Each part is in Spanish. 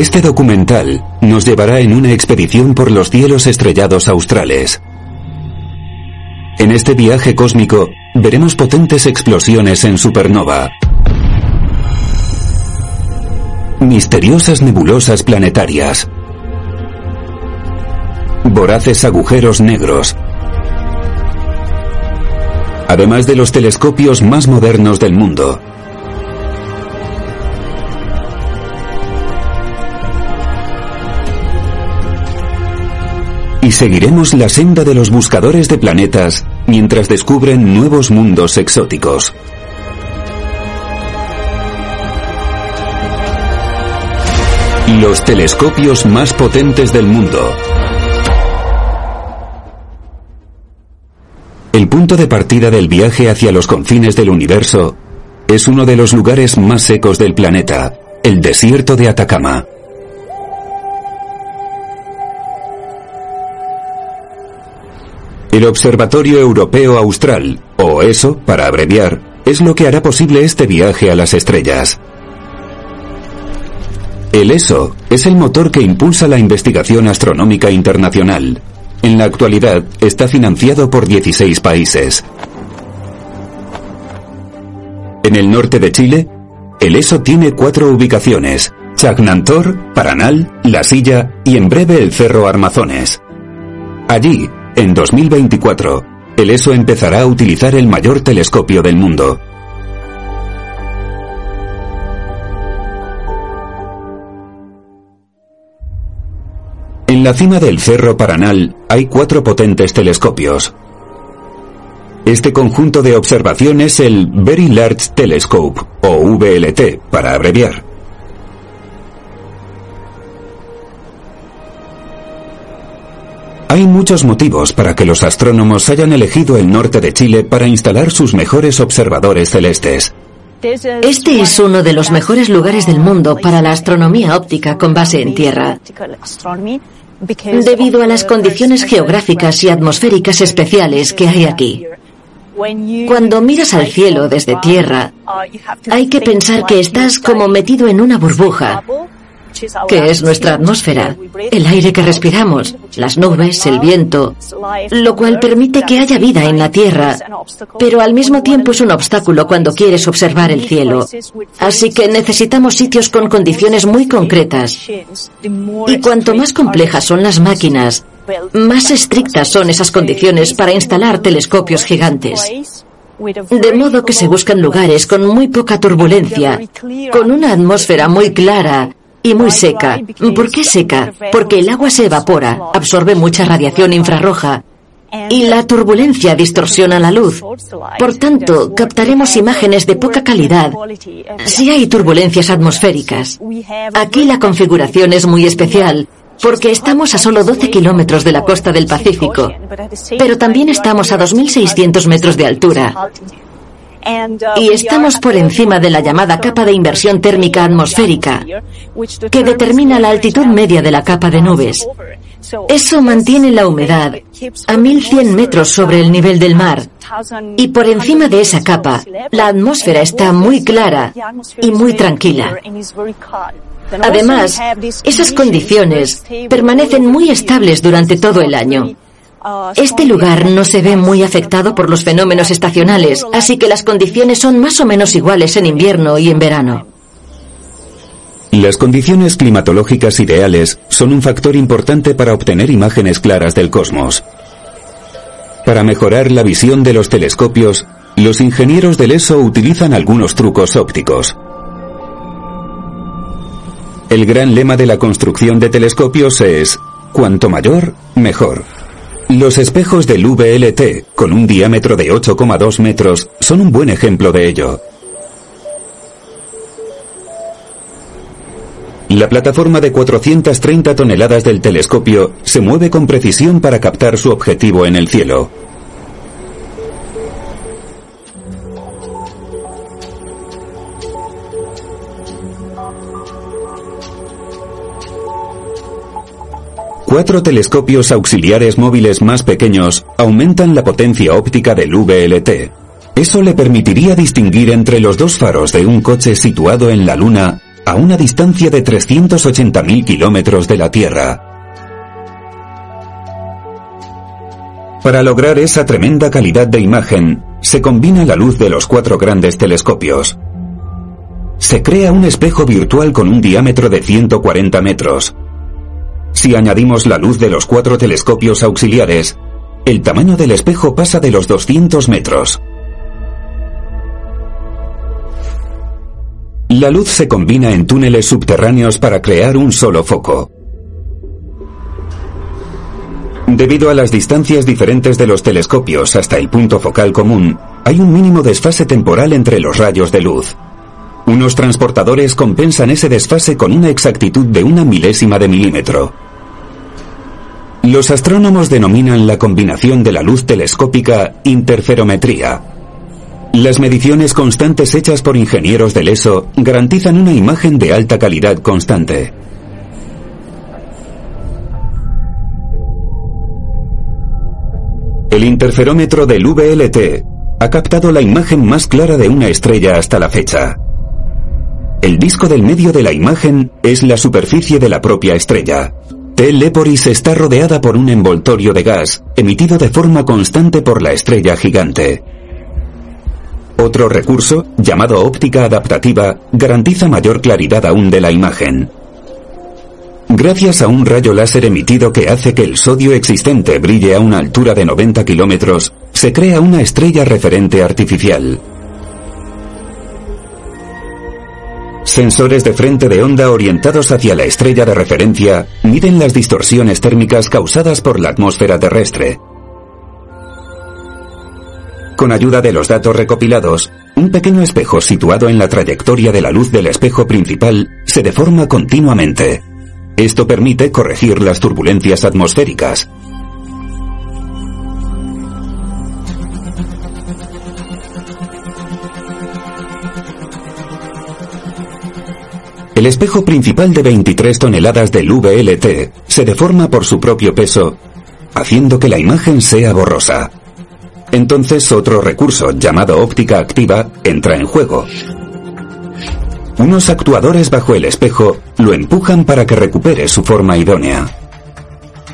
Este documental nos llevará en una expedición por los cielos estrellados australes. En este viaje cósmico veremos potentes explosiones en supernova, misteriosas nebulosas planetarias, voraces agujeros negros, además de los telescopios más modernos del mundo. Seguiremos la senda de los buscadores de planetas mientras descubren nuevos mundos exóticos. Los telescopios más potentes del mundo. El punto de partida del viaje hacia los confines del universo es uno de los lugares más secos del planeta, el desierto de Atacama. El Observatorio Europeo Austral, o ESO para abreviar, es lo que hará posible este viaje a las estrellas. El ESO es el motor que impulsa la investigación astronómica internacional. En la actualidad está financiado por 16 países. En el norte de Chile, el ESO tiene cuatro ubicaciones, Chagnantor, Paranal, La Silla y en breve el Cerro Armazones. Allí, en 2024, el ESO empezará a utilizar el mayor telescopio del mundo. En la cima del Cerro Paranal hay cuatro potentes telescopios. Este conjunto de observación es el Very Large Telescope, o VLT, para abreviar. Hay muchos motivos para que los astrónomos hayan elegido el norte de Chile para instalar sus mejores observadores celestes. Este es uno de los mejores lugares del mundo para la astronomía óptica con base en tierra, debido a las condiciones geográficas y atmosféricas especiales que hay aquí. Cuando miras al cielo desde tierra, hay que pensar que estás como metido en una burbuja, que es nuestra atmósfera, el aire que respiramos, las nubes, el viento, lo cual permite que haya vida en la Tierra, pero al mismo tiempo es un obstáculo cuando quieres observar el cielo. Así que necesitamos sitios con condiciones muy concretas. Y cuanto más complejas son las máquinas, más estrictas son esas condiciones para instalar telescopios gigantes. De modo que se buscan lugares con muy poca turbulencia, con una atmósfera muy clara y muy seca. ¿Por qué seca? Porque el agua se evapora, absorbe mucha radiación infrarroja y la turbulencia distorsiona la luz. Por tanto, captaremos imágenes de poca calidad si hay turbulencias atmosféricas. Aquí la configuración es muy especial porque estamos a solo 12 kilómetros de la costa del Pacífico, pero también estamos a 2.600 metros de altura. Y estamos por encima de la llamada capa de inversión térmica atmosférica, que determina la altitud media de la capa de nubes. Eso mantiene la humedad a 1100 metros sobre el nivel del mar. Y por encima de esa capa, la atmósfera está muy clara y muy tranquila. Además, esas condiciones permanecen muy estables durante todo el año. Este lugar no se ve muy afectado por los fenómenos estacionales, así que las condiciones son más o menos iguales en invierno y en verano. Las condiciones climatológicas ideales son un factor importante para obtener imágenes claras del cosmos. Para mejorar la visión de los telescopios, los ingenieros del ESO utilizan algunos trucos ópticos. El gran lema de la construcción de telescopios es, cuanto mayor, mejor. Los espejos del VLT, con un diámetro de 8,2 metros, son un buen ejemplo de ello. La plataforma de 430 toneladas del telescopio se mueve con precisión para captar su objetivo en el cielo. Cuatro telescopios auxiliares móviles más pequeños aumentan la potencia óptica del VLT. Eso le permitiría distinguir entre los dos faros de un coche situado en la Luna a una distancia de 380.000 kilómetros de la Tierra. Para lograr esa tremenda calidad de imagen, se combina la luz de los cuatro grandes telescopios. Se crea un espejo virtual con un diámetro de 140 metros, si añadimos la luz de los cuatro telescopios auxiliares, el tamaño del espejo pasa de los 200 metros. La luz se combina en túneles subterráneos para crear un solo foco. Debido a las distancias diferentes de los telescopios hasta el punto focal común, hay un mínimo desfase temporal entre los rayos de luz. Unos transportadores compensan ese desfase con una exactitud de una milésima de milímetro. Los astrónomos denominan la combinación de la luz telescópica interferometría. Las mediciones constantes hechas por ingenieros del ESO garantizan una imagen de alta calidad constante. El interferómetro del VLT ha captado la imagen más clara de una estrella hasta la fecha. El disco del medio de la imagen es la superficie de la propia estrella. T. Leporis está rodeada por un envoltorio de gas, emitido de forma constante por la estrella gigante. Otro recurso, llamado óptica adaptativa, garantiza mayor claridad aún de la imagen. Gracias a un rayo láser emitido que hace que el sodio existente brille a una altura de 90 kilómetros, se crea una estrella referente artificial. Sensores de frente de onda orientados hacia la estrella de referencia miden las distorsiones térmicas causadas por la atmósfera terrestre. Con ayuda de los datos recopilados, un pequeño espejo situado en la trayectoria de la luz del espejo principal se deforma continuamente. Esto permite corregir las turbulencias atmosféricas, El espejo principal de 23 toneladas del VLT se deforma por su propio peso, haciendo que la imagen sea borrosa. Entonces otro recurso llamado óptica activa entra en juego. Unos actuadores bajo el espejo lo empujan para que recupere su forma idónea.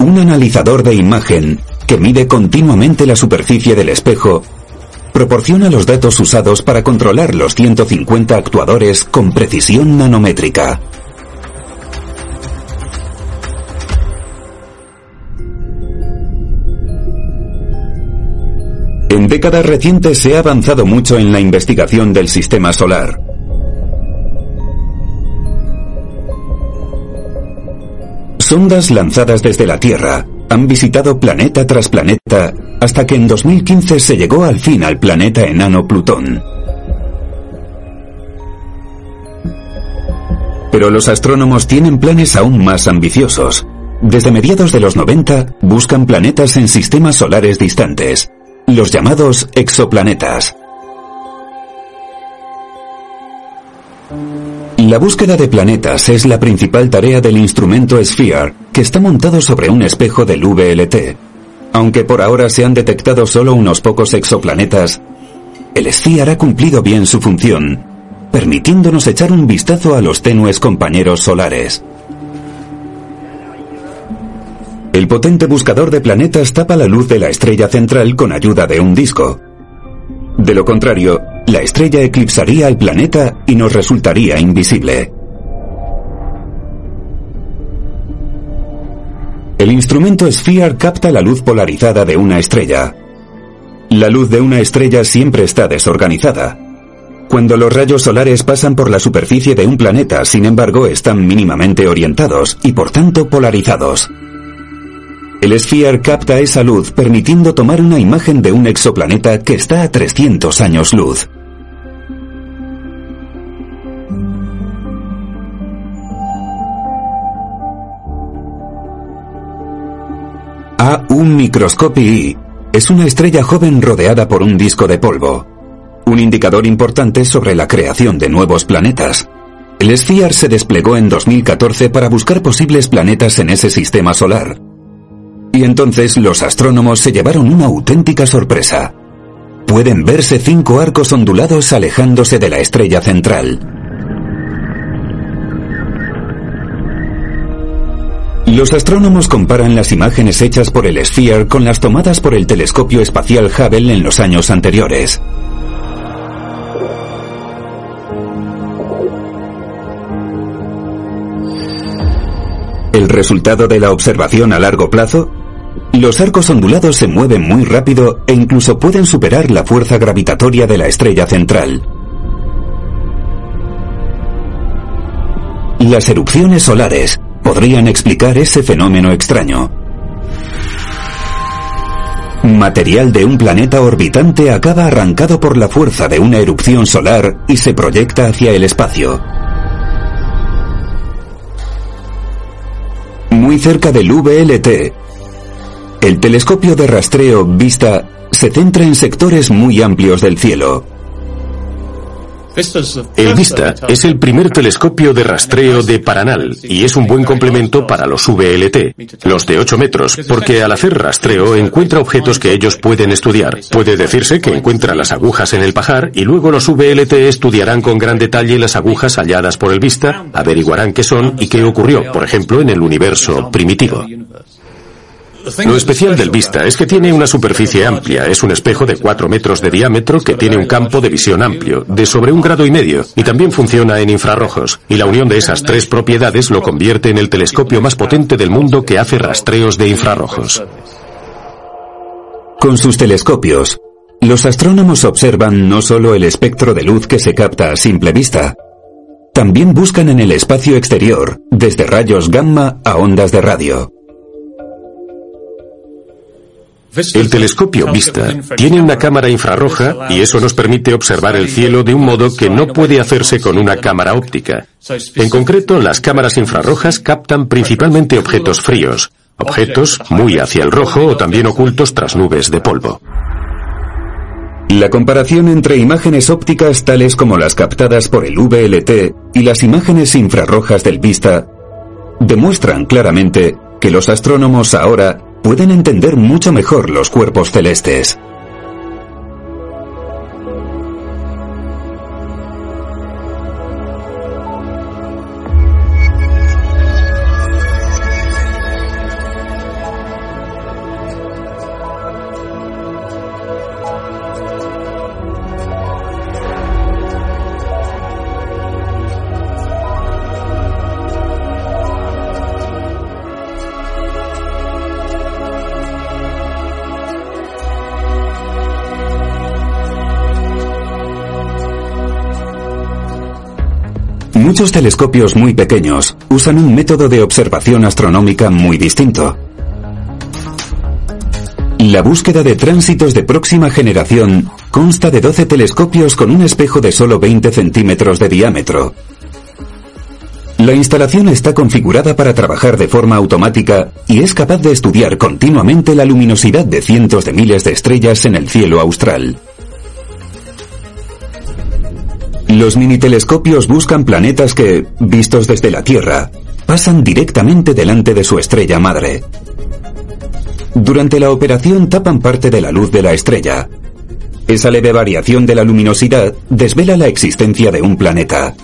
Un analizador de imagen que mide continuamente la superficie del espejo proporciona los datos usados para controlar los 150 actuadores con precisión nanométrica. En décadas recientes se ha avanzado mucho en la investigación del sistema solar. Sondas lanzadas desde la Tierra han visitado planeta tras planeta hasta que en 2015 se llegó al fin al planeta enano Plutón. Pero los astrónomos tienen planes aún más ambiciosos. Desde mediados de los 90 buscan planetas en sistemas solares distantes, los llamados exoplanetas. La búsqueda de planetas es la principal tarea del instrumento Sphere, que está montado sobre un espejo del VLT. Aunque por ahora se han detectado solo unos pocos exoplanetas, el Sphere ha cumplido bien su función, permitiéndonos echar un vistazo a los tenues compañeros solares. El potente buscador de planetas tapa la luz de la estrella central con ayuda de un disco. De lo contrario, la estrella eclipsaría al planeta y nos resultaría invisible. El instrumento Sphere capta la luz polarizada de una estrella. La luz de una estrella siempre está desorganizada. Cuando los rayos solares pasan por la superficie de un planeta, sin embargo, están mínimamente orientados y por tanto polarizados. El Sphere capta esa luz permitiendo tomar una imagen de un exoplaneta que está a 300 años luz. A1 Microscopii es una estrella joven rodeada por un disco de polvo, un indicador importante sobre la creación de nuevos planetas. El SFIAR se desplegó en 2014 para buscar posibles planetas en ese sistema solar. Y entonces los astrónomos se llevaron una auténtica sorpresa. Pueden verse cinco arcos ondulados alejándose de la estrella central. Los astrónomos comparan las imágenes hechas por el Sphere con las tomadas por el telescopio espacial Hubble en los años anteriores. ¿El resultado de la observación a largo plazo? Los arcos ondulados se mueven muy rápido e incluso pueden superar la fuerza gravitatoria de la estrella central. Las erupciones solares podrían explicar ese fenómeno extraño. Material de un planeta orbitante acaba arrancado por la fuerza de una erupción solar y se proyecta hacia el espacio. Muy cerca del VLT, el telescopio de rastreo VISTA se centra en sectores muy amplios del cielo. El VISTA es el primer telescopio de rastreo de Paranal y es un buen complemento para los VLT, los de 8 metros, porque al hacer rastreo encuentra objetos que ellos pueden estudiar. Puede decirse que encuentra las agujas en el pajar y luego los VLT estudiarán con gran detalle las agujas halladas por el VISTA, averiguarán qué son y qué ocurrió, por ejemplo, en el universo primitivo. Lo especial del Vista es que tiene una superficie amplia, es un espejo de 4 metros de diámetro que tiene un campo de visión amplio, de sobre un grado y medio, y también funciona en infrarrojos, y la unión de esas tres propiedades lo convierte en el telescopio más potente del mundo que hace rastreos de infrarrojos. Con sus telescopios, los astrónomos observan no solo el espectro de luz que se capta a simple vista, también buscan en el espacio exterior, desde rayos gamma a ondas de radio. El telescopio Vista tiene una cámara infrarroja y eso nos permite observar el cielo de un modo que no puede hacerse con una cámara óptica. En concreto, las cámaras infrarrojas captan principalmente objetos fríos, objetos muy hacia el rojo o también ocultos tras nubes de polvo. La comparación entre imágenes ópticas tales como las captadas por el VLT y las imágenes infrarrojas del Vista demuestran claramente que los astrónomos ahora pueden entender mucho mejor los cuerpos celestes. Muchos telescopios muy pequeños usan un método de observación astronómica muy distinto. La búsqueda de tránsitos de próxima generación consta de 12 telescopios con un espejo de solo 20 centímetros de diámetro. La instalación está configurada para trabajar de forma automática y es capaz de estudiar continuamente la luminosidad de cientos de miles de estrellas en el cielo austral. Los minitelescopios buscan planetas que, vistos desde la Tierra, pasan directamente delante de su estrella madre. Durante la operación tapan parte de la luz de la estrella. Esa leve variación de la luminosidad desvela la existencia de un planeta.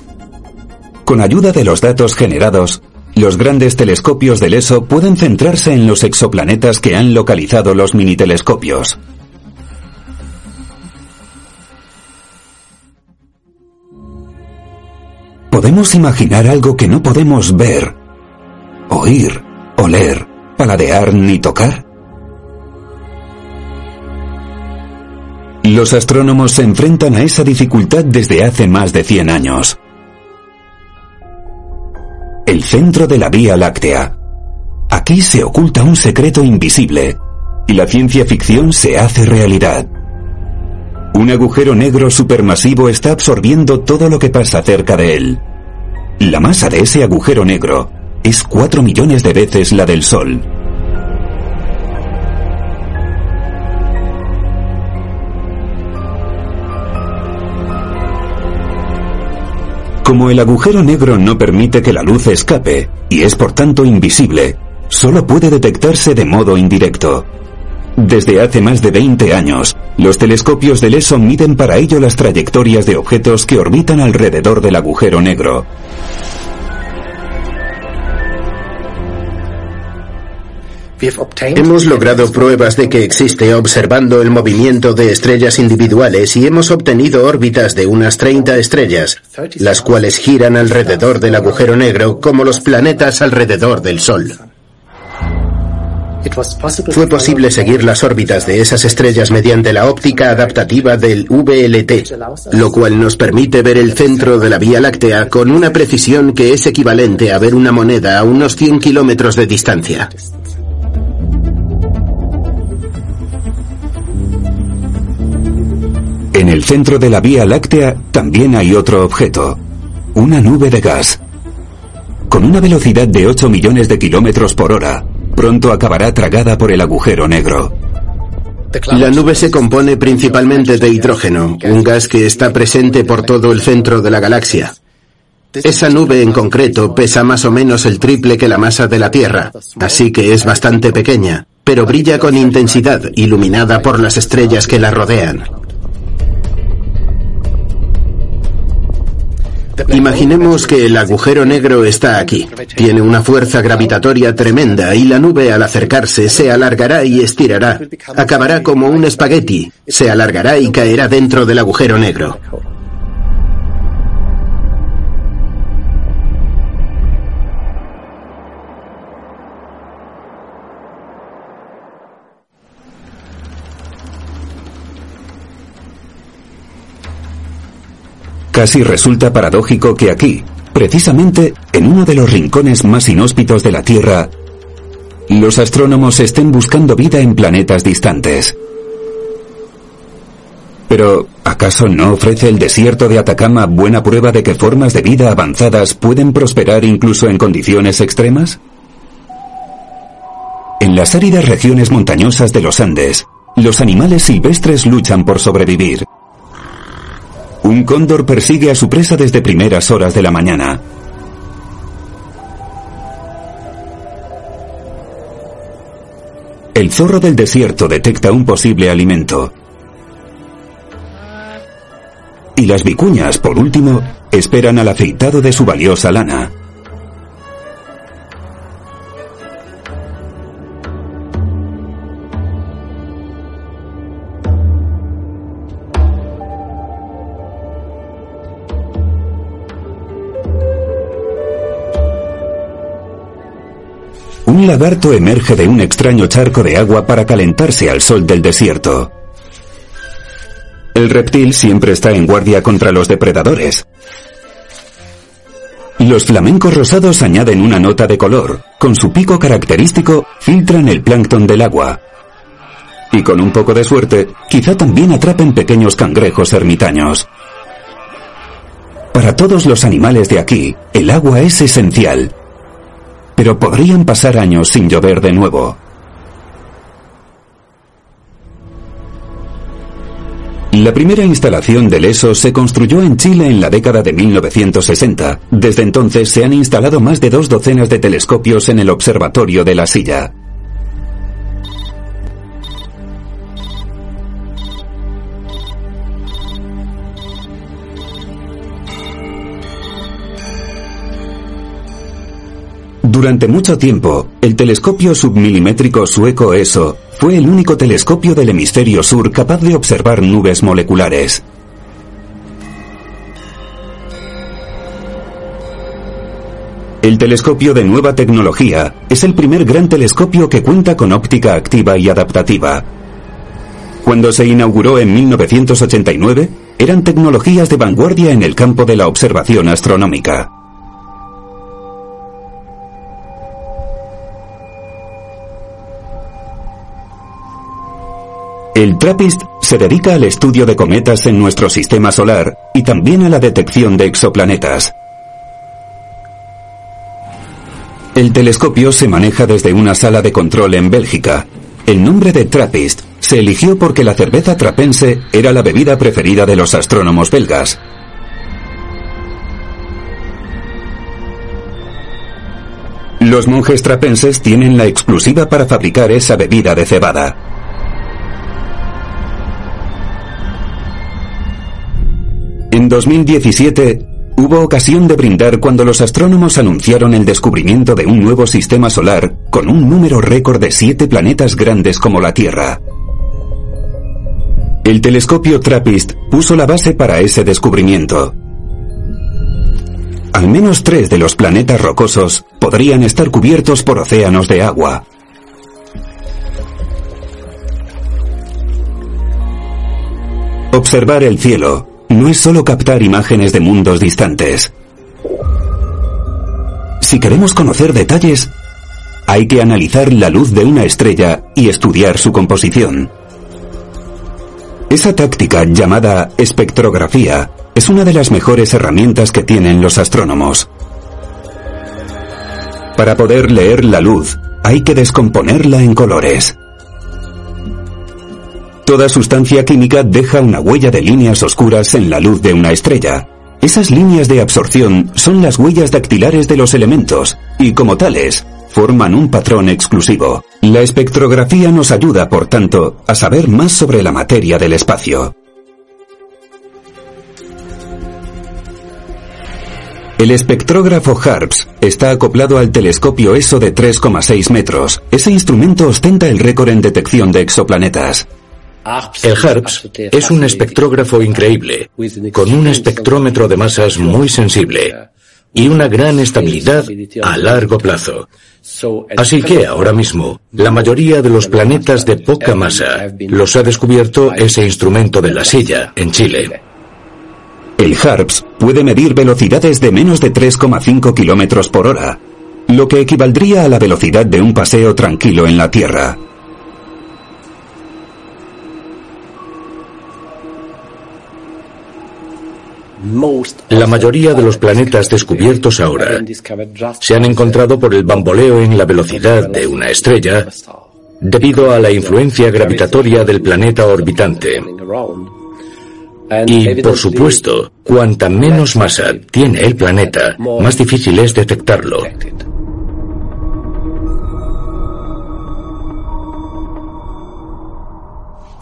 Con ayuda de los datos generados, los grandes telescopios del ESO pueden centrarse en los exoplanetas que han localizado los minitelescopios. Podemos imaginar algo que no podemos ver, oír, oler, paladear ni tocar? Los astrónomos se enfrentan a esa dificultad desde hace más de 100 años. El centro de la Vía Láctea, Aquí se oculta un secreto invisible y la ciencia ficción se hace realidad. Un agujero negro supermasivo está absorbiendo todo lo que pasa cerca de él. La masa de ese agujero negro es 4 millones de veces la del Sol. Como el agujero negro no permite que la luz escape y es por tanto invisible, solo puede detectarse de modo indirecto. Desde hace más de 20 años, los telescopios del ESO miden para ello las trayectorias de objetos que orbitan alrededor del agujero negro. Hemos logrado pruebas de que existe observando el movimiento de estrellas individuales y hemos obtenido órbitas de unas 30 estrellas, las cuales giran alrededor del agujero negro como los planetas alrededor del Sol. Fue posible seguir las órbitas de esas estrellas mediante la óptica adaptativa del VLT, lo cual nos permite ver el centro de la Vía Láctea con una precisión que es equivalente a ver una moneda a unos 100 kilómetros de distancia. En el centro de la Vía Láctea también hay otro objeto, una nube de gas. Con una velocidad de 8 millones de kilómetros por hora, pronto acabará tragada por el agujero negro. La nube se compone principalmente de hidrógeno, un gas que está presente por todo el centro de la galaxia. Esa nube en concreto pesa más o menos el triple que la masa de la Tierra, así que es bastante pequeña, pero brilla con intensidad, iluminada por las estrellas que la rodean. Imaginemos que el agujero negro está aquí. Tiene una fuerza gravitatoria tremenda y la nube al acercarse se alargará y estirará. Acabará como un espagueti. Se alargará y caerá dentro del agujero negro. Casi resulta paradójico que aquí, precisamente en uno de los rincones más inhóspitos de la Tierra, los astrónomos estén buscando vida en planetas distantes. Pero, ¿acaso no ofrece el desierto de Atacama buena prueba de que formas de vida avanzadas pueden prosperar incluso en condiciones extremas? En las áridas regiones montañosas de los Andes, los animales silvestres luchan por sobrevivir. Un cóndor persigue a su presa desde primeras horas de la mañana. El zorro del desierto detecta un posible alimento. Y las vicuñas, por último, esperan al afeitado de su valiosa lana. Un lagarto emerge de un extraño charco de agua para calentarse al sol del desierto. El reptil siempre está en guardia contra los depredadores. Los flamencos rosados añaden una nota de color. Con su pico característico, filtran el plancton del agua. Y con un poco de suerte, quizá también atrapen pequeños cangrejos ermitaños. Para todos los animales de aquí, el agua es esencial pero podrían pasar años sin llover de nuevo. La primera instalación del ESO se construyó en Chile en la década de 1960. Desde entonces se han instalado más de dos docenas de telescopios en el Observatorio de la Silla. Durante mucho tiempo, el telescopio submilimétrico sueco ESO fue el único telescopio del hemisferio sur capaz de observar nubes moleculares. El telescopio de nueva tecnología es el primer gran telescopio que cuenta con óptica activa y adaptativa. Cuando se inauguró en 1989, eran tecnologías de vanguardia en el campo de la observación astronómica. El TRAPPIST se dedica al estudio de cometas en nuestro sistema solar y también a la detección de exoplanetas. El telescopio se maneja desde una sala de control en Bélgica. El nombre de TRAPPIST se eligió porque la cerveza trapense era la bebida preferida de los astrónomos belgas. Los monjes trapenses tienen la exclusiva para fabricar esa bebida de cebada. En 2017 hubo ocasión de brindar cuando los astrónomos anunciaron el descubrimiento de un nuevo sistema solar con un número récord de siete planetas grandes como la Tierra. El telescopio TRAPPIST puso la base para ese descubrimiento. Al menos tres de los planetas rocosos podrían estar cubiertos por océanos de agua. Observar el cielo, no es solo captar imágenes de mundos distantes. Si queremos conocer detalles, hay que analizar la luz de una estrella y estudiar su composición. Esa táctica llamada espectrografía es una de las mejores herramientas que tienen los astrónomos. Para poder leer la luz, hay que descomponerla en colores. Toda sustancia química deja una huella de líneas oscuras en la luz de una estrella. Esas líneas de absorción son las huellas dactilares de los elementos, y como tales, forman un patrón exclusivo. La espectrografía nos ayuda, por tanto, a saber más sobre la materia del espacio. El espectrógrafo HARPS está acoplado al telescopio ESO de 3,6 metros. Ese instrumento ostenta el récord en detección de exoplanetas. El HARPS es un espectrógrafo increíble, con un espectrómetro de masas muy sensible y una gran estabilidad a largo plazo. Así que ahora mismo, la mayoría de los planetas de poca masa los ha descubierto ese instrumento de la silla en Chile. El HARPS puede medir velocidades de menos de 3,5 kilómetros por hora, lo que equivaldría a la velocidad de un paseo tranquilo en la Tierra. La mayoría de los planetas descubiertos ahora se han encontrado por el bamboleo en la velocidad de una estrella debido a la influencia gravitatoria del planeta orbitante. Y, por supuesto, cuanta menos masa tiene el planeta, más difícil es detectarlo.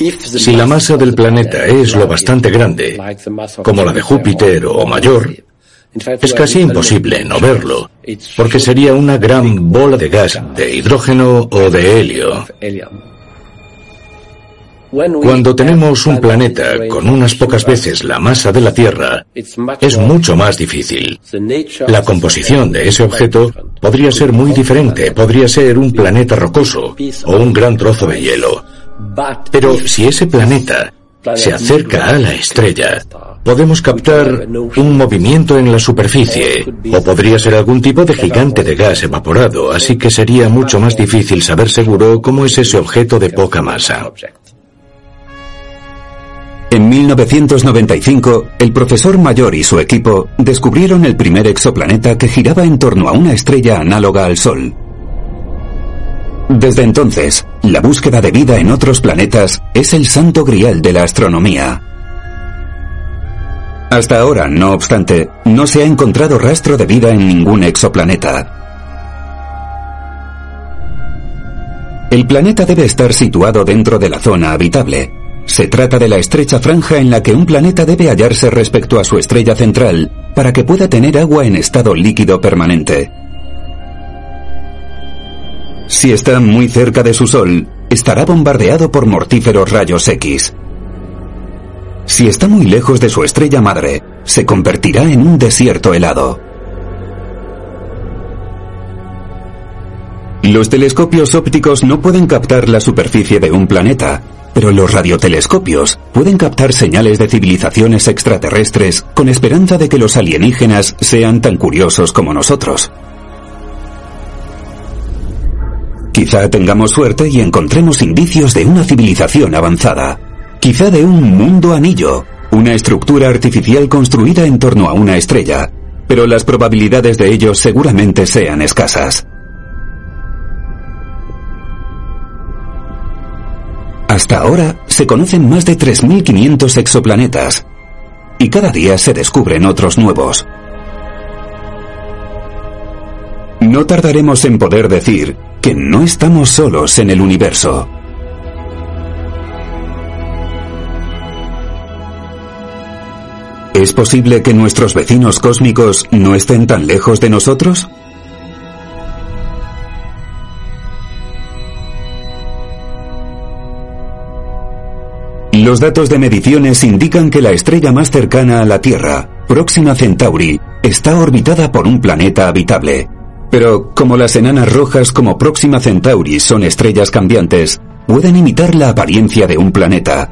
Si la masa del planeta es lo bastante grande, como la de Júpiter o mayor, es casi imposible no verlo, porque sería una gran bola de gas de hidrógeno o de helio. Cuando tenemos un planeta con unas pocas veces la masa de la Tierra, es mucho más difícil. La composición de ese objeto podría ser muy diferente, podría ser un planeta rocoso o un gran trozo de hielo. Pero si ese planeta se acerca a la estrella, podemos captar un movimiento en la superficie, o podría ser algún tipo de gigante de gas evaporado, así que sería mucho más difícil saber seguro cómo es ese objeto de poca masa. En 1995, el profesor Mayor y su equipo descubrieron el primer exoplaneta que giraba en torno a una estrella análoga al Sol. Desde entonces, la búsqueda de vida en otros planetas es el santo grial de la astronomía. Hasta ahora, no obstante, no se ha encontrado rastro de vida en ningún exoplaneta. El planeta debe estar situado dentro de la zona habitable. Se trata de la estrecha franja en la que un planeta debe hallarse respecto a su estrella central para que pueda tener agua en estado líquido permanente. Si está muy cerca de su Sol, estará bombardeado por mortíferos rayos X. Si está muy lejos de su estrella madre, se convertirá en un desierto helado. Los telescopios ópticos no pueden captar la superficie de un planeta, pero los radiotelescopios pueden captar señales de civilizaciones extraterrestres con esperanza de que los alienígenas sean tan curiosos como nosotros. Quizá tengamos suerte y encontremos indicios de una civilización avanzada. Quizá de un mundo anillo, una estructura artificial construida en torno a una estrella, pero las probabilidades de ello seguramente sean escasas. Hasta ahora se conocen más de 3.500 exoplanetas y cada día se descubren otros nuevos. No tardaremos en poder decir que no estamos solos en el universo. ¿Es posible que nuestros vecinos cósmicos no estén tan lejos de nosotros? Los datos de mediciones indican que la estrella más cercana a la Tierra, Próxima Centauri, está orbitada por un planeta habitable. Pero como las enanas rojas como Próxima Centauri son estrellas cambiantes, pueden imitar la apariencia de un planeta.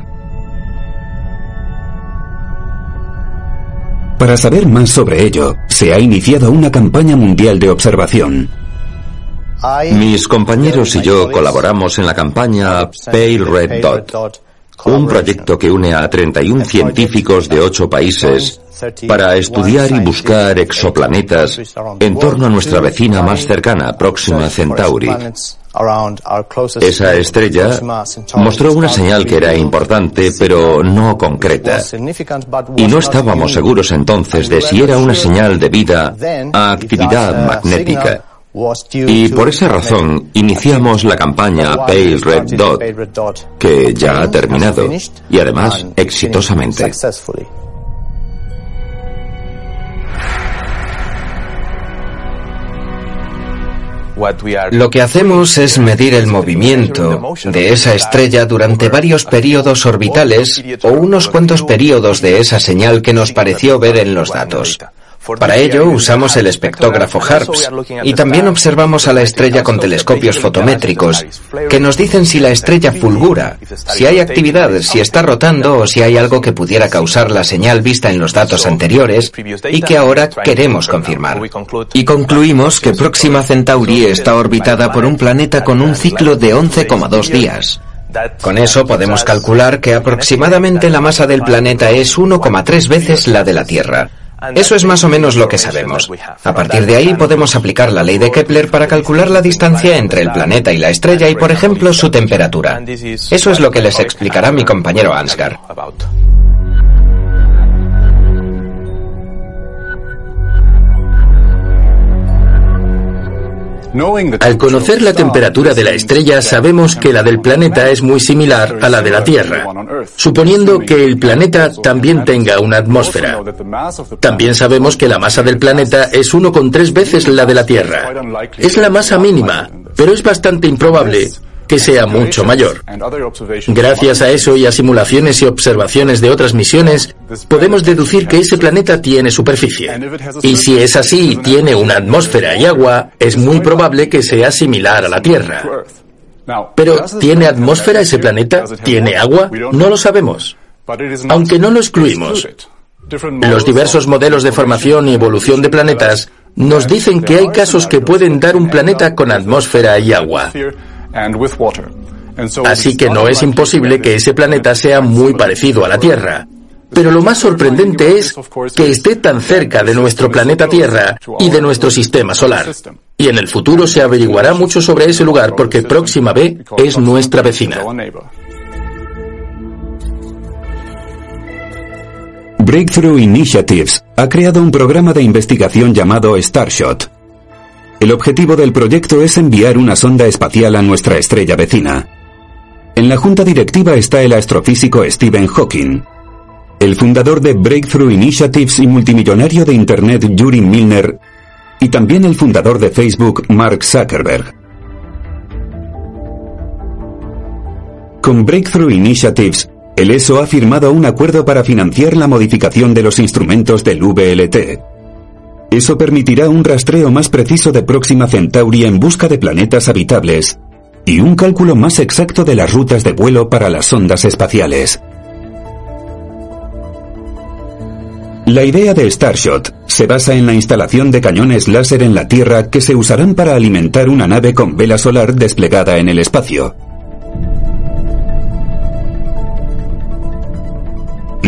Para saber más sobre ello, se ha iniciado una campaña mundial de observación. Mis compañeros y yo colaboramos en la campaña Pale Red Dot, un proyecto que une a 31 científicos de 8 países para estudiar y buscar exoplanetas en torno a nuestra vecina más cercana, Próxima Centauri. Esa estrella mostró una señal que era importante, pero no concreta. Y no estábamos seguros entonces de si era una señal debida a actividad magnética. Y por esa razón iniciamos la campaña Pale Red Dot, que ya ha terminado, y además exitosamente. Lo que hacemos es medir el movimiento de esa estrella durante varios periodos orbitales o unos cuantos periodos de esa señal que nos pareció ver en los datos. Para ello usamos el espectógrafo HARPS y también observamos a la estrella con telescopios fotométricos que nos dicen si la estrella fulgura, si hay actividad, si está rotando o si hay algo que pudiera causar la señal vista en los datos anteriores y que ahora queremos confirmar. Y concluimos que Próxima Centauri está orbitada por un planeta con un ciclo de 11,2 días. Con eso podemos calcular que aproximadamente la masa del planeta es 1,3 veces la de la Tierra. Eso es más o menos lo que sabemos. A partir de ahí podemos aplicar la ley de Kepler para calcular la distancia entre el planeta y la estrella y, por ejemplo, su temperatura. Eso es lo que les explicará mi compañero Ansgar. Al conocer la temperatura de la estrella sabemos que la del planeta es muy similar a la de la Tierra, suponiendo que el planeta también tenga una atmósfera. También sabemos que la masa del planeta es 1,3 veces la de la Tierra. Es la masa mínima, pero es bastante improbable que sea mucho mayor. Gracias a eso y a simulaciones y observaciones de otras misiones, podemos deducir que ese planeta tiene superficie. Y si es así y tiene una atmósfera y agua, es muy probable que sea similar a la Tierra. Pero, ¿tiene atmósfera ese planeta? ¿Tiene agua? No lo sabemos. Aunque no lo excluimos. Los diversos modelos de formación y evolución de planetas nos dicen que hay casos que pueden dar un planeta con atmósfera y agua. Así que no es imposible que ese planeta sea muy parecido a la Tierra. Pero lo más sorprendente es que esté tan cerca de nuestro planeta Tierra y de nuestro sistema solar. Y en el futuro se averiguará mucho sobre ese lugar porque Próxima B es nuestra vecina. Breakthrough Initiatives ha creado un programa de investigación llamado Starshot el objetivo del proyecto es enviar una sonda espacial a nuestra estrella vecina. En la junta directiva está el astrofísico Stephen Hawking, el fundador de Breakthrough Initiatives y multimillonario de Internet Yuri Milner, y también el fundador de Facebook Mark Zuckerberg. Con Breakthrough Initiatives, el ESO ha firmado un acuerdo para financiar la modificación de los instrumentos del VLT, eso permitirá un rastreo más preciso de Próxima Centauri en busca de planetas habitables y un cálculo más exacto de las rutas de vuelo para las sondas espaciales. La idea de Starshot se basa en la instalación de cañones láser en la Tierra que se usarán para alimentar una nave con vela solar desplegada en el espacio.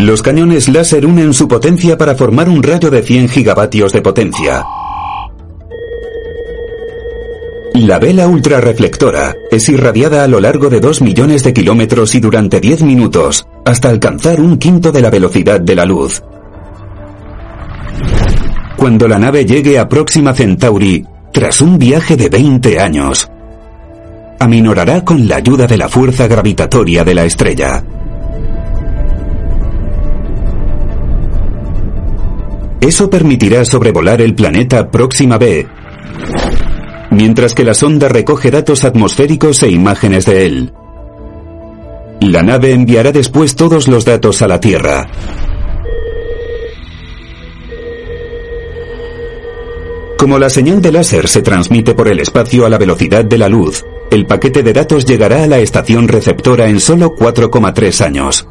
Los cañones láser unen su potencia para formar un rayo de 100 gigavatios de potencia. La vela ultrarreflectora es irradiada a lo largo de 2 millones de kilómetros y durante 10 minutos, hasta alcanzar un quinto de la velocidad de la luz. Cuando la nave llegue a Próxima Centauri, tras un viaje de 20 años, aminorará con la ayuda de la fuerza gravitatoria de la estrella. Eso permitirá sobrevolar el planeta Próxima B, mientras que la sonda recoge datos atmosféricos e imágenes de él. La nave enviará después todos los datos a la Tierra. Como la señal de láser se transmite por el espacio a la velocidad de la luz, el paquete de datos llegará a la estación receptora en solo 4,3 años.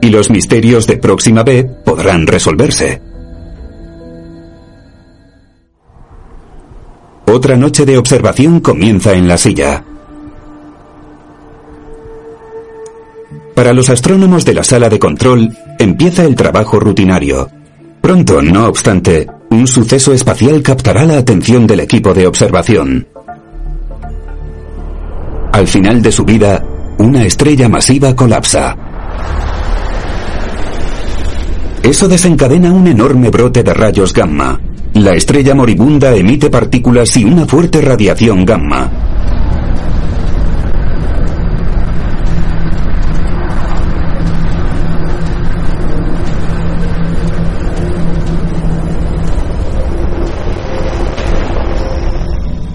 Y los misterios de Próxima B podrán resolverse. Otra noche de observación comienza en la silla. Para los astrónomos de la sala de control, empieza el trabajo rutinario. Pronto, no obstante, un suceso espacial captará la atención del equipo de observación. Al final de su vida, una estrella masiva colapsa. Eso desencadena un enorme brote de rayos gamma. La estrella moribunda emite partículas y una fuerte radiación gamma.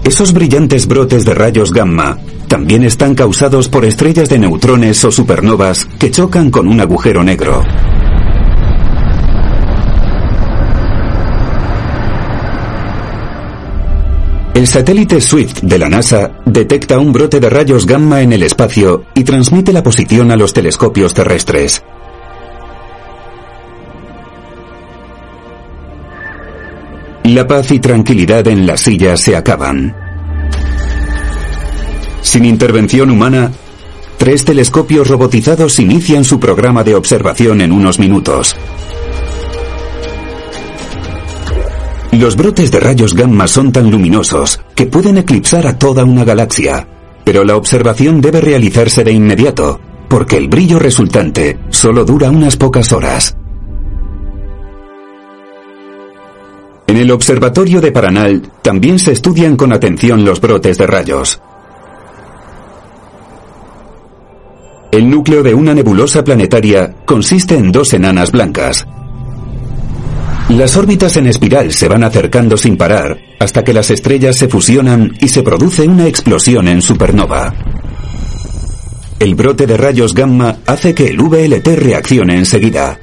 Esos brillantes brotes de rayos gamma también están causados por estrellas de neutrones o supernovas que chocan con un agujero negro. El satélite Swift de la NASA detecta un brote de rayos gamma en el espacio y transmite la posición a los telescopios terrestres. La paz y tranquilidad en la silla se acaban. Sin intervención humana, tres telescopios robotizados inician su programa de observación en unos minutos. Los brotes de rayos gamma son tan luminosos que pueden eclipsar a toda una galaxia, pero la observación debe realizarse de inmediato, porque el brillo resultante solo dura unas pocas horas. En el observatorio de Paranal también se estudian con atención los brotes de rayos. El núcleo de una nebulosa planetaria consiste en dos enanas blancas, las órbitas en espiral se van acercando sin parar hasta que las estrellas se fusionan y se produce una explosión en supernova. El brote de rayos gamma hace que el VLT reaccione enseguida.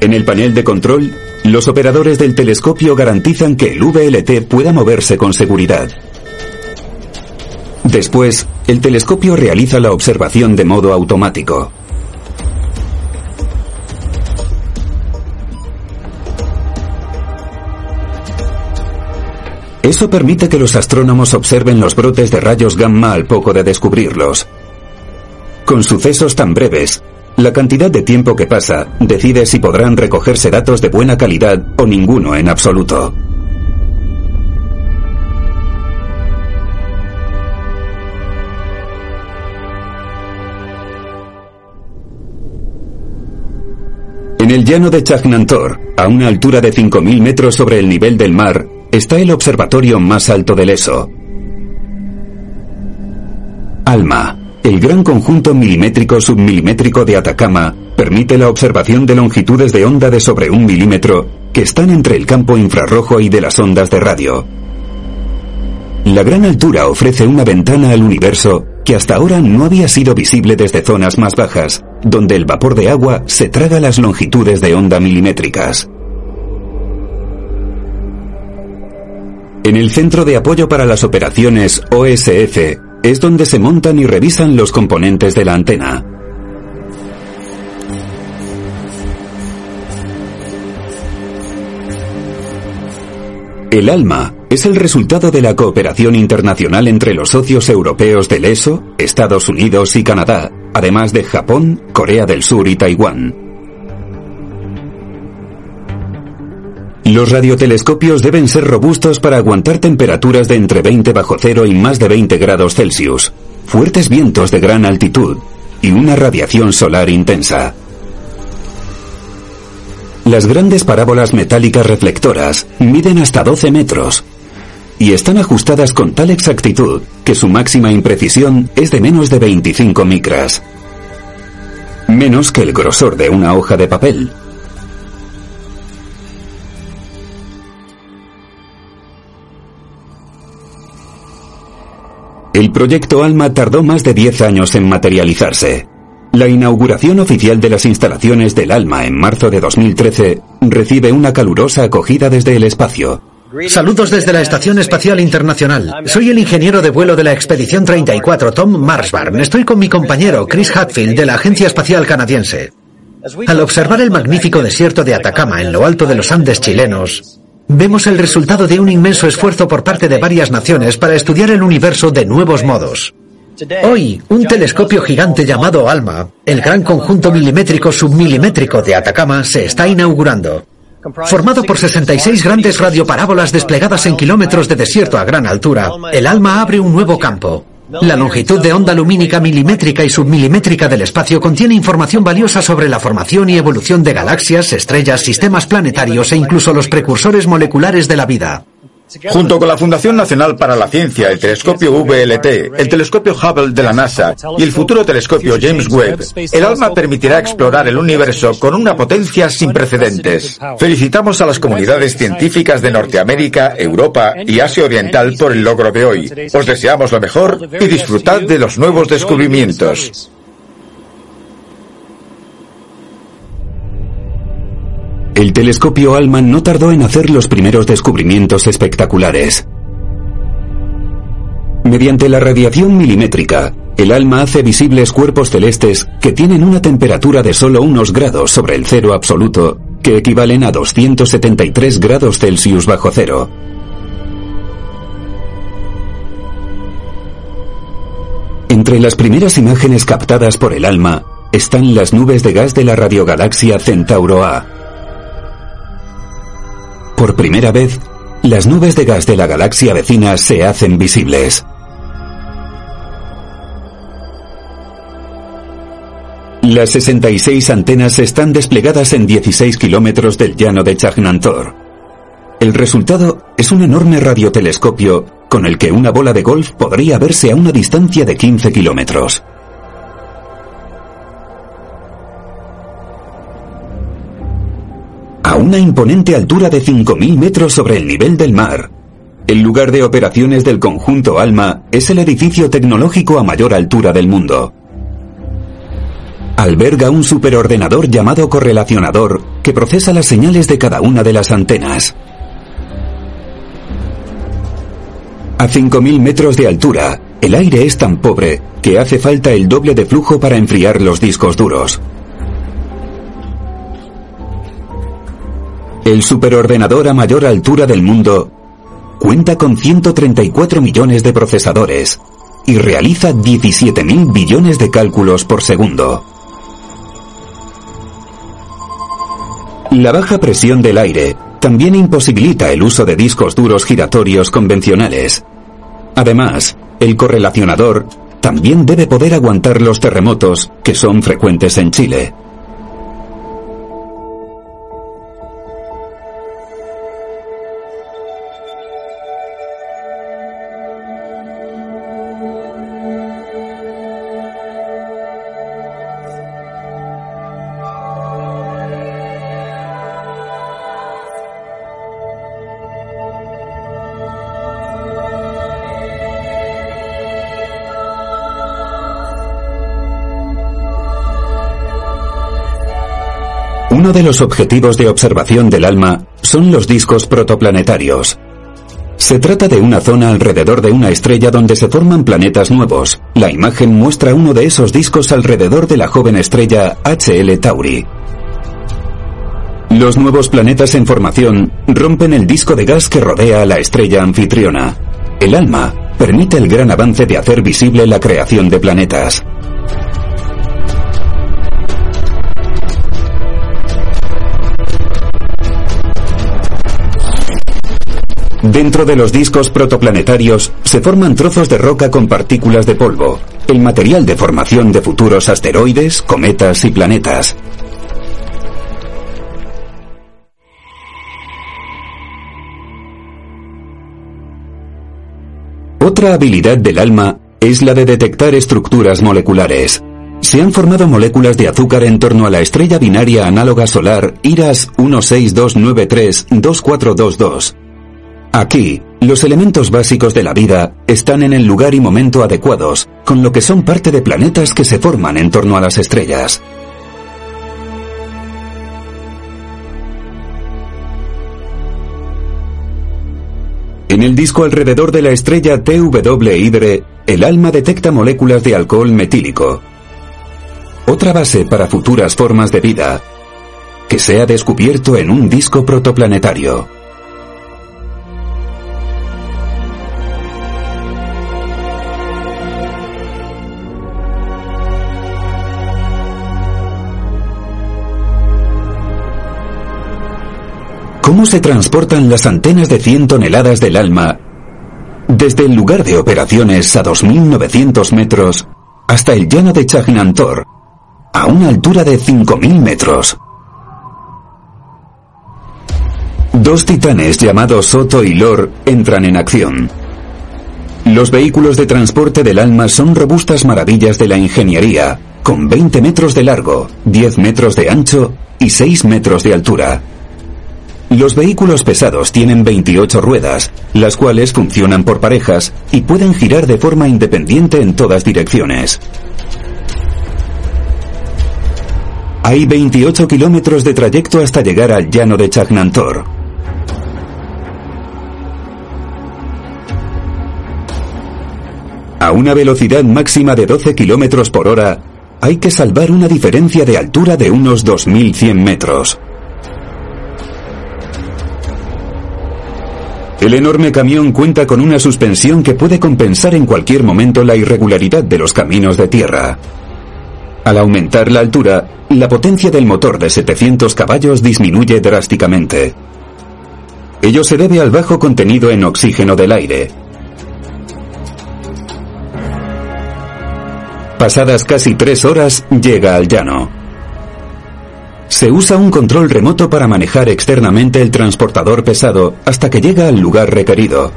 En el panel de control, los operadores del telescopio garantizan que el VLT pueda moverse con seguridad. Después, el telescopio realiza la observación de modo automático. Eso permite que los astrónomos observen los brotes de rayos gamma al poco de descubrirlos. Con sucesos tan breves, la cantidad de tiempo que pasa decide si podrán recogerse datos de buena calidad o ninguno en absoluto. En el llano de Chagnantor, a una altura de 5.000 metros sobre el nivel del mar, está el observatorio más alto del ESO. ALMA, el gran conjunto milimétrico submilimétrico de Atacama, permite la observación de longitudes de onda de sobre un milímetro que están entre el campo infrarrojo y de las ondas de radio. La gran altura ofrece una ventana al universo que hasta ahora no había sido visible desde zonas más bajas, donde el vapor de agua se traga las longitudes de onda milimétricas. En el Centro de Apoyo para las Operaciones OSF es donde se montan y revisan los componentes de la antena. El ALMA es el resultado de la cooperación internacional entre los socios europeos del ESO, Estados Unidos y Canadá, además de Japón, Corea del Sur y Taiwán. Los radiotelescopios deben ser robustos para aguantar temperaturas de entre 20 bajo cero y más de 20 grados Celsius, fuertes vientos de gran altitud y una radiación solar intensa. Las grandes parábolas metálicas reflectoras miden hasta 12 metros y están ajustadas con tal exactitud que su máxima imprecisión es de menos de 25 micras. Menos que el grosor de una hoja de papel. El proyecto ALMA tardó más de 10 años en materializarse. La inauguración oficial de las instalaciones del ALMA en marzo de 2013 recibe una calurosa acogida desde el espacio. Saludos desde la Estación Espacial Internacional. Soy el ingeniero de vuelo de la Expedición 34, Tom Marsbarn. Estoy con mi compañero Chris Hadfield de la Agencia Espacial Canadiense. Al observar el magnífico desierto de Atacama en lo alto de los Andes chilenos, vemos el resultado de un inmenso esfuerzo por parte de varias naciones para estudiar el universo de nuevos modos. Hoy, un telescopio gigante llamado ALMA, el gran conjunto milimétrico submilimétrico de Atacama, se está inaugurando. Formado por 66 grandes radioparábolas desplegadas en kilómetros de desierto a gran altura, el ALMA abre un nuevo campo. La longitud de onda lumínica milimétrica y submilimétrica del espacio contiene información valiosa sobre la formación y evolución de galaxias, estrellas, sistemas planetarios e incluso los precursores moleculares de la vida. Junto con la Fundación Nacional para la Ciencia, el telescopio VLT, el telescopio Hubble de la NASA y el futuro telescopio James Webb, el ALMA permitirá explorar el universo con una potencia sin precedentes. Felicitamos a las comunidades científicas de Norteamérica, Europa y Asia Oriental por el logro de hoy. Os deseamos lo mejor y disfrutad de los nuevos descubrimientos. El telescopio ALMA no tardó en hacer los primeros descubrimientos espectaculares. Mediante la radiación milimétrica, el ALMA hace visibles cuerpos celestes que tienen una temperatura de solo unos grados sobre el cero absoluto, que equivalen a 273 grados Celsius bajo cero. Entre las primeras imágenes captadas por el ALMA están las nubes de gas de la radiogalaxia Centauro A, por primera vez, las nubes de gas de la galaxia vecina se hacen visibles. Las 66 antenas están desplegadas en 16 kilómetros del llano de Chagnantor. El resultado es un enorme radiotelescopio con el que una bola de golf podría verse a una distancia de 15 kilómetros. A una imponente altura de 5.000 metros sobre el nivel del mar. El lugar de operaciones del conjunto ALMA es el edificio tecnológico a mayor altura del mundo. Alberga un superordenador llamado correlacionador que procesa las señales de cada una de las antenas. A 5.000 metros de altura, el aire es tan pobre que hace falta el doble de flujo para enfriar los discos duros. El superordenador a mayor altura del mundo cuenta con 134 millones de procesadores y realiza 17.000 billones de cálculos por segundo. La baja presión del aire también imposibilita el uso de discos duros giratorios convencionales. Además, el correlacionador también debe poder aguantar los terremotos que son frecuentes en Chile. Uno de los objetivos de observación del ALMA son los discos protoplanetarios. Se trata de una zona alrededor de una estrella donde se forman planetas nuevos. La imagen muestra uno de esos discos alrededor de la joven estrella HL Tauri. Los nuevos planetas en formación rompen el disco de gas que rodea a la estrella anfitriona. El ALMA permite el gran avance de hacer visible la creación de planetas. Dentro de los discos protoplanetarios se forman trozos de roca con partículas de polvo, el material de formación de futuros asteroides, cometas y planetas. Otra habilidad del alma es la de detectar estructuras moleculares. Se han formado moléculas de azúcar en torno a la estrella binaria análoga solar IRAS 162932422. Aquí, los elementos básicos de la vida están en el lugar y momento adecuados, con lo que son parte de planetas que se forman en torno a las estrellas. En el disco alrededor de la estrella TW Hydre, el ALMA detecta moléculas de alcohol metílico. Otra base para futuras formas de vida, que se ha descubierto en un disco protoplanetario. ¿Cómo se transportan las antenas de 100 toneladas del alma desde el lugar de operaciones a 2.900 metros hasta el llano de Chagnantor, a una altura de 5.000 metros? Dos titanes llamados Soto y Lor entran en acción. Los vehículos de transporte del alma son robustas maravillas de la ingeniería, con 20 metros de largo, 10 metros de ancho y 6 metros de altura. Los vehículos pesados tienen 28 ruedas, las cuales funcionan por parejas y pueden girar de forma independiente en todas direcciones. Hay 28 kilómetros de trayecto hasta llegar al llano de Chagnantor. A una velocidad máxima de 12 kilómetros por hora, hay que salvar una diferencia de altura de unos 2.100 metros. El enorme camión cuenta con una suspensión que puede compensar en cualquier momento la irregularidad de los caminos de tierra. Al aumentar la altura, la potencia del motor de 700 caballos disminuye drásticamente. Ello se debe al bajo contenido en oxígeno del aire. Pasadas casi tres horas, llega al llano. Se usa un control remoto para manejar externamente el transportador pesado hasta que llega al lugar requerido.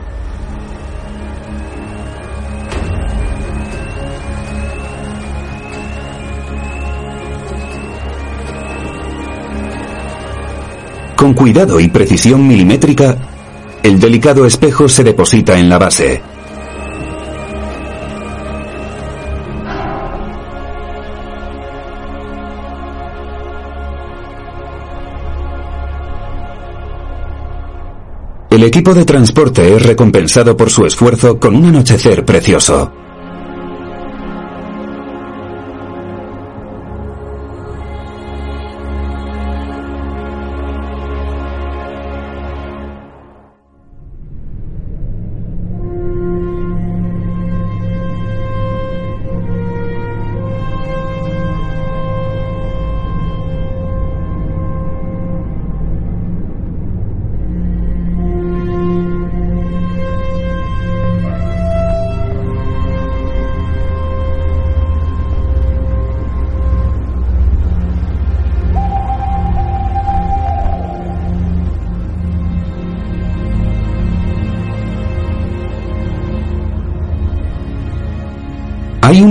Con cuidado y precisión milimétrica, el delicado espejo se deposita en la base. El equipo de transporte es recompensado por su esfuerzo con un anochecer precioso.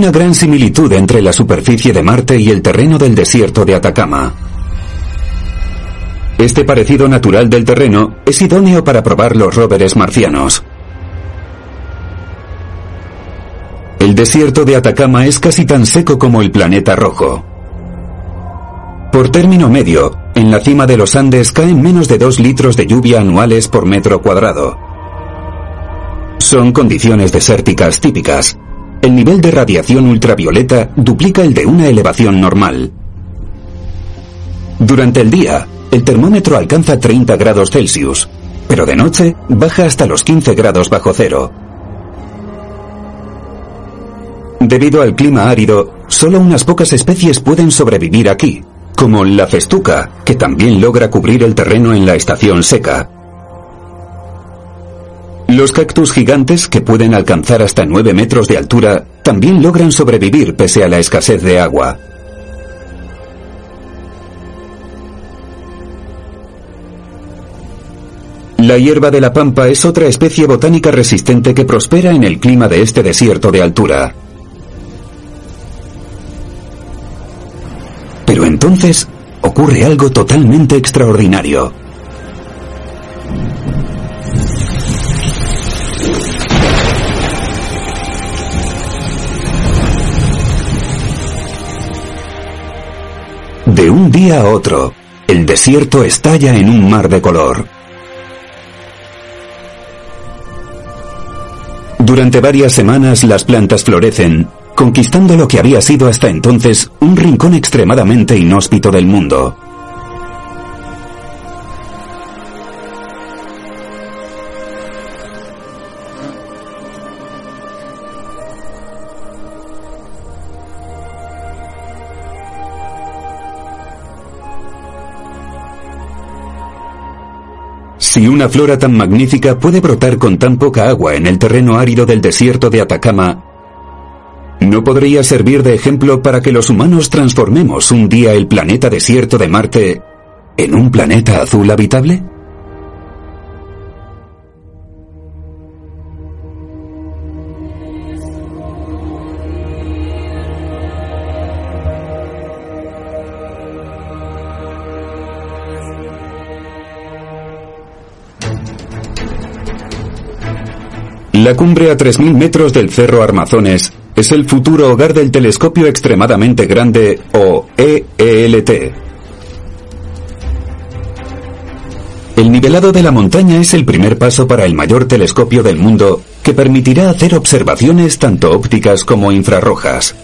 Una gran similitud entre la superficie de Marte y el terreno del desierto de Atacama. Este parecido natural del terreno es idóneo para probar los rovers marcianos. El desierto de Atacama es casi tan seco como el planeta rojo. Por término medio, en la cima de los Andes caen menos de 2 litros de lluvia anuales por metro cuadrado. Son condiciones desérticas típicas, el nivel de radiación ultravioleta duplica el de una elevación normal. Durante el día, el termómetro alcanza 30 grados Celsius, pero de noche baja hasta los 15 grados bajo cero. Debido al clima árido, solo unas pocas especies pueden sobrevivir aquí, como la festuca, que también logra cubrir el terreno en la estación seca. Los cactus gigantes, que pueden alcanzar hasta 9 metros de altura, también logran sobrevivir pese a la escasez de agua. La hierba de la pampa es otra especie botánica resistente que prospera en el clima de este desierto de altura. Pero entonces ocurre algo totalmente extraordinario. De un día a otro, el desierto estalla en un mar de color. Durante varias semanas las plantas florecen, conquistando lo que había sido hasta entonces un rincón extremadamente inhóspito del mundo. Si una flora tan magnífica puede brotar con tan poca agua en el terreno árido del desierto de Atacama, ¿no podría servir de ejemplo para que los humanos transformemos un día el planeta desierto de Marte en un planeta azul habitable? La cumbre a 3.000 metros del Cerro Armazones es el futuro hogar del telescopio extremadamente grande o EELT. El nivelado de la montaña es el primer paso para el mayor telescopio del mundo que permitirá hacer observaciones tanto ópticas como infrarrojas.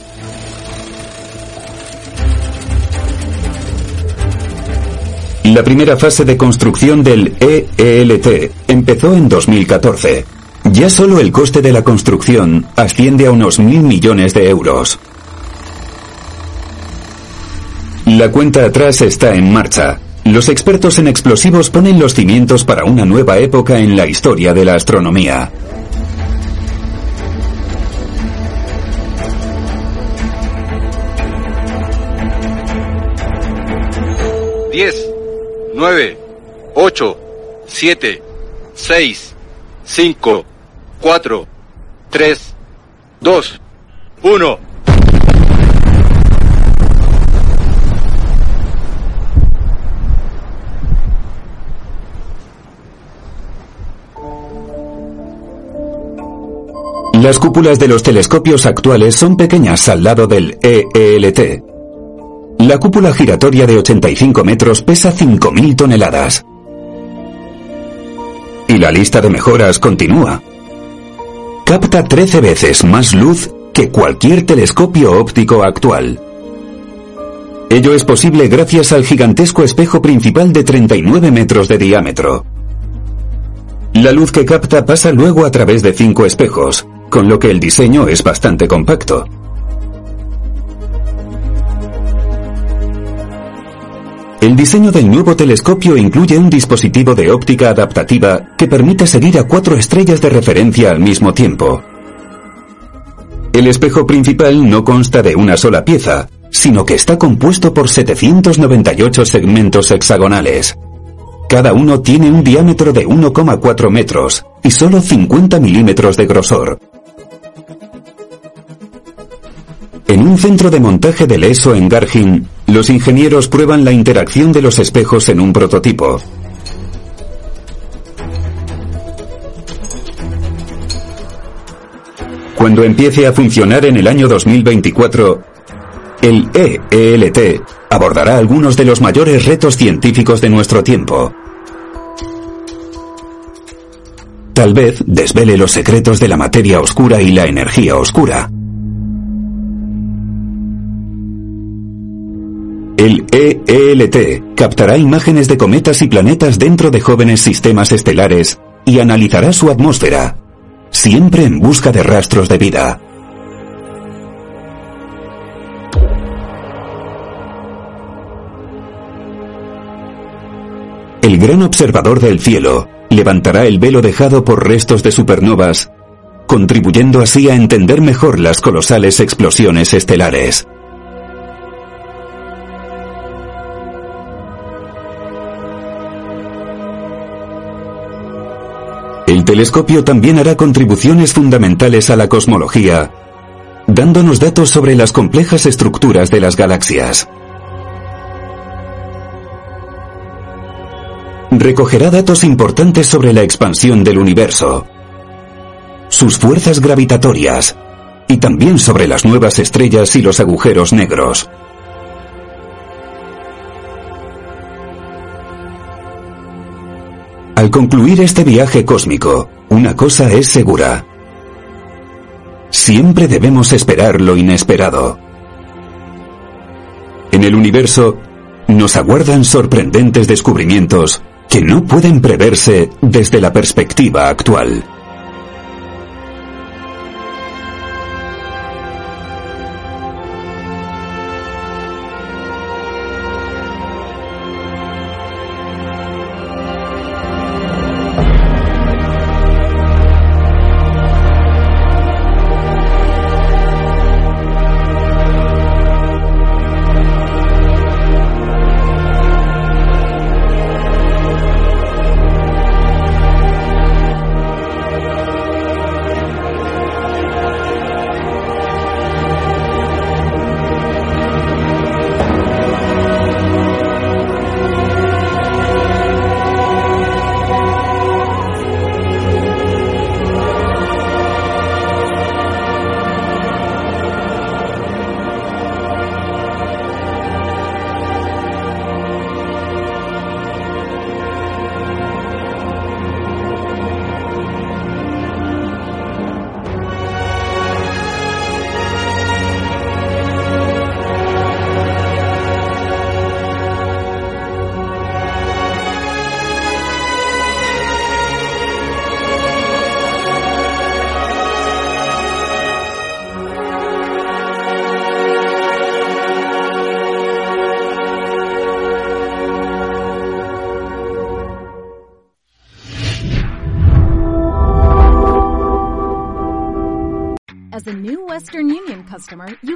La primera fase de construcción del EELT empezó en 2014. Ya solo el coste de la construcción asciende a unos mil millones de euros. La cuenta atrás está en marcha. Los expertos en explosivos ponen los cimientos para una nueva época en la historia de la astronomía. Diez, nueve, ocho, siete, seis, cinco, 4, 3, 2, 1. Las cúpulas de los telescopios actuales son pequeñas al lado del EELT. La cúpula giratoria de 85 metros pesa 5.000 toneladas. Y la lista de mejoras continúa capta 13 veces más luz que cualquier telescopio óptico actual. Ello es posible gracias al gigantesco espejo principal de 39 metros de diámetro. La luz que capta pasa luego a través de cinco espejos, con lo que el diseño es bastante compacto. El diseño del nuevo telescopio incluye un dispositivo de óptica adaptativa que permite seguir a cuatro estrellas de referencia al mismo tiempo. El espejo principal no consta de una sola pieza, sino que está compuesto por 798 segmentos hexagonales. Cada uno tiene un diámetro de 1,4 metros y solo 50 milímetros de grosor. En un centro de montaje del ESO en Gargin, los ingenieros prueban la interacción de los espejos en un prototipo. Cuando empiece a funcionar en el año 2024, el EELT abordará algunos de los mayores retos científicos de nuestro tiempo. Tal vez desvele los secretos de la materia oscura y la energía oscura. El EELT captará imágenes de cometas y planetas dentro de jóvenes sistemas estelares y analizará su atmósfera, siempre en busca de rastros de vida. El gran observador del cielo levantará el velo dejado por restos de supernovas, contribuyendo así a entender mejor las colosales explosiones estelares. El telescopio también hará contribuciones fundamentales a la cosmología, dándonos datos sobre las complejas estructuras de las galaxias. recogerá datos importantes sobre la expansión del universo, sus fuerzas gravitatorias y también sobre las nuevas estrellas y los agujeros negros. Al concluir este viaje cósmico, una cosa es segura. Siempre debemos esperar lo inesperado. En el universo nos aguardan sorprendentes descubrimientos que no pueden preverse desde la perspectiva actual.